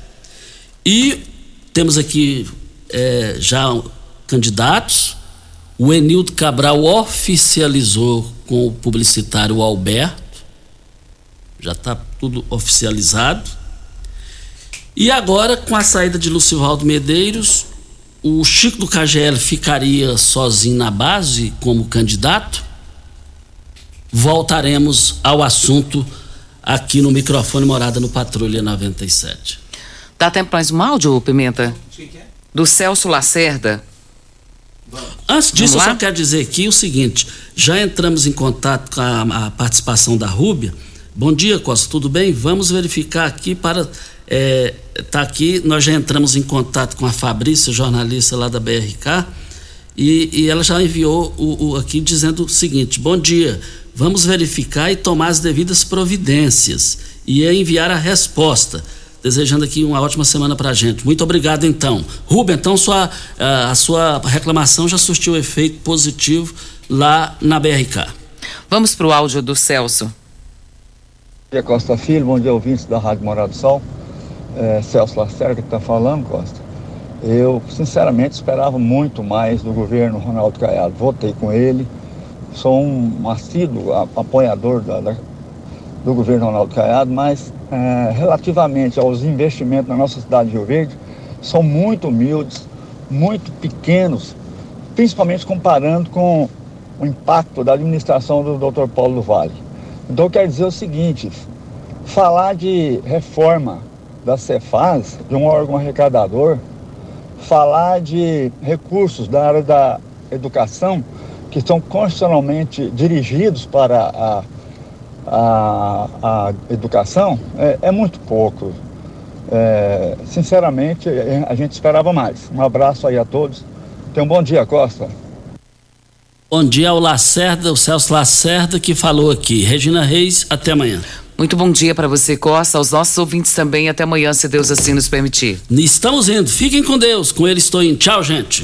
E temos aqui é, já candidatos. O Enildo Cabral oficializou com o publicitário Alberto. Já está tudo oficializado. E agora, com a saída de Lucivaldo Medeiros, o Chico do KGL ficaria sozinho na base como candidato? Voltaremos ao assunto aqui no microfone Morada no Patrulha 97. Dá tempo mais um áudio, Pimenta? Do Celso Lacerda. Antes disso, eu só quero dizer aqui o seguinte: já entramos em contato com a, a participação da Rúbia. Bom dia, Costa, tudo bem? Vamos verificar aqui para está é, tá aqui, nós já entramos em contato com a Fabrícia, jornalista lá da BRK, e, e ela já enviou o, o, aqui dizendo o seguinte: bom dia, vamos verificar e tomar as devidas providências e enviar a resposta. Desejando aqui uma ótima semana para a gente. Muito obrigado, então. Rubem, então sua, a, a sua reclamação já surtiu efeito positivo lá na BRK. Vamos para o áudio do Celso. Bom dia, Costa Filho. Bom dia, ouvintes da Rádio Morado do Sol é, Celso Lacerda que está falando, Costa, eu sinceramente esperava muito mais do governo Ronaldo Caiado. Votei com ele, sou um assíduo apoiador da, da, do governo Ronaldo Caiado, mas é, relativamente aos investimentos na nossa cidade de Rio Verde, são muito humildes, muito pequenos, principalmente comparando com o impacto da administração do Dr. Paulo do Vale. Então, quer dizer o seguinte: falar de reforma da Cefaz, de um órgão arrecadador, falar de recursos da área da educação que estão constitucionalmente dirigidos para a, a, a educação é, é, muito pouco. É, sinceramente, a gente esperava mais. Um abraço aí a todos. Tenham um bom dia, Costa. Bom dia ao Lacerda, o Celso Lacerda que falou aqui. Regina Reis, até amanhã. Muito bom dia para você, Costa, aos nossos ouvintes também. Até amanhã, se Deus assim nos permitir. Estamos indo. Fiquem com Deus. Com ele estou indo. Tchau, gente.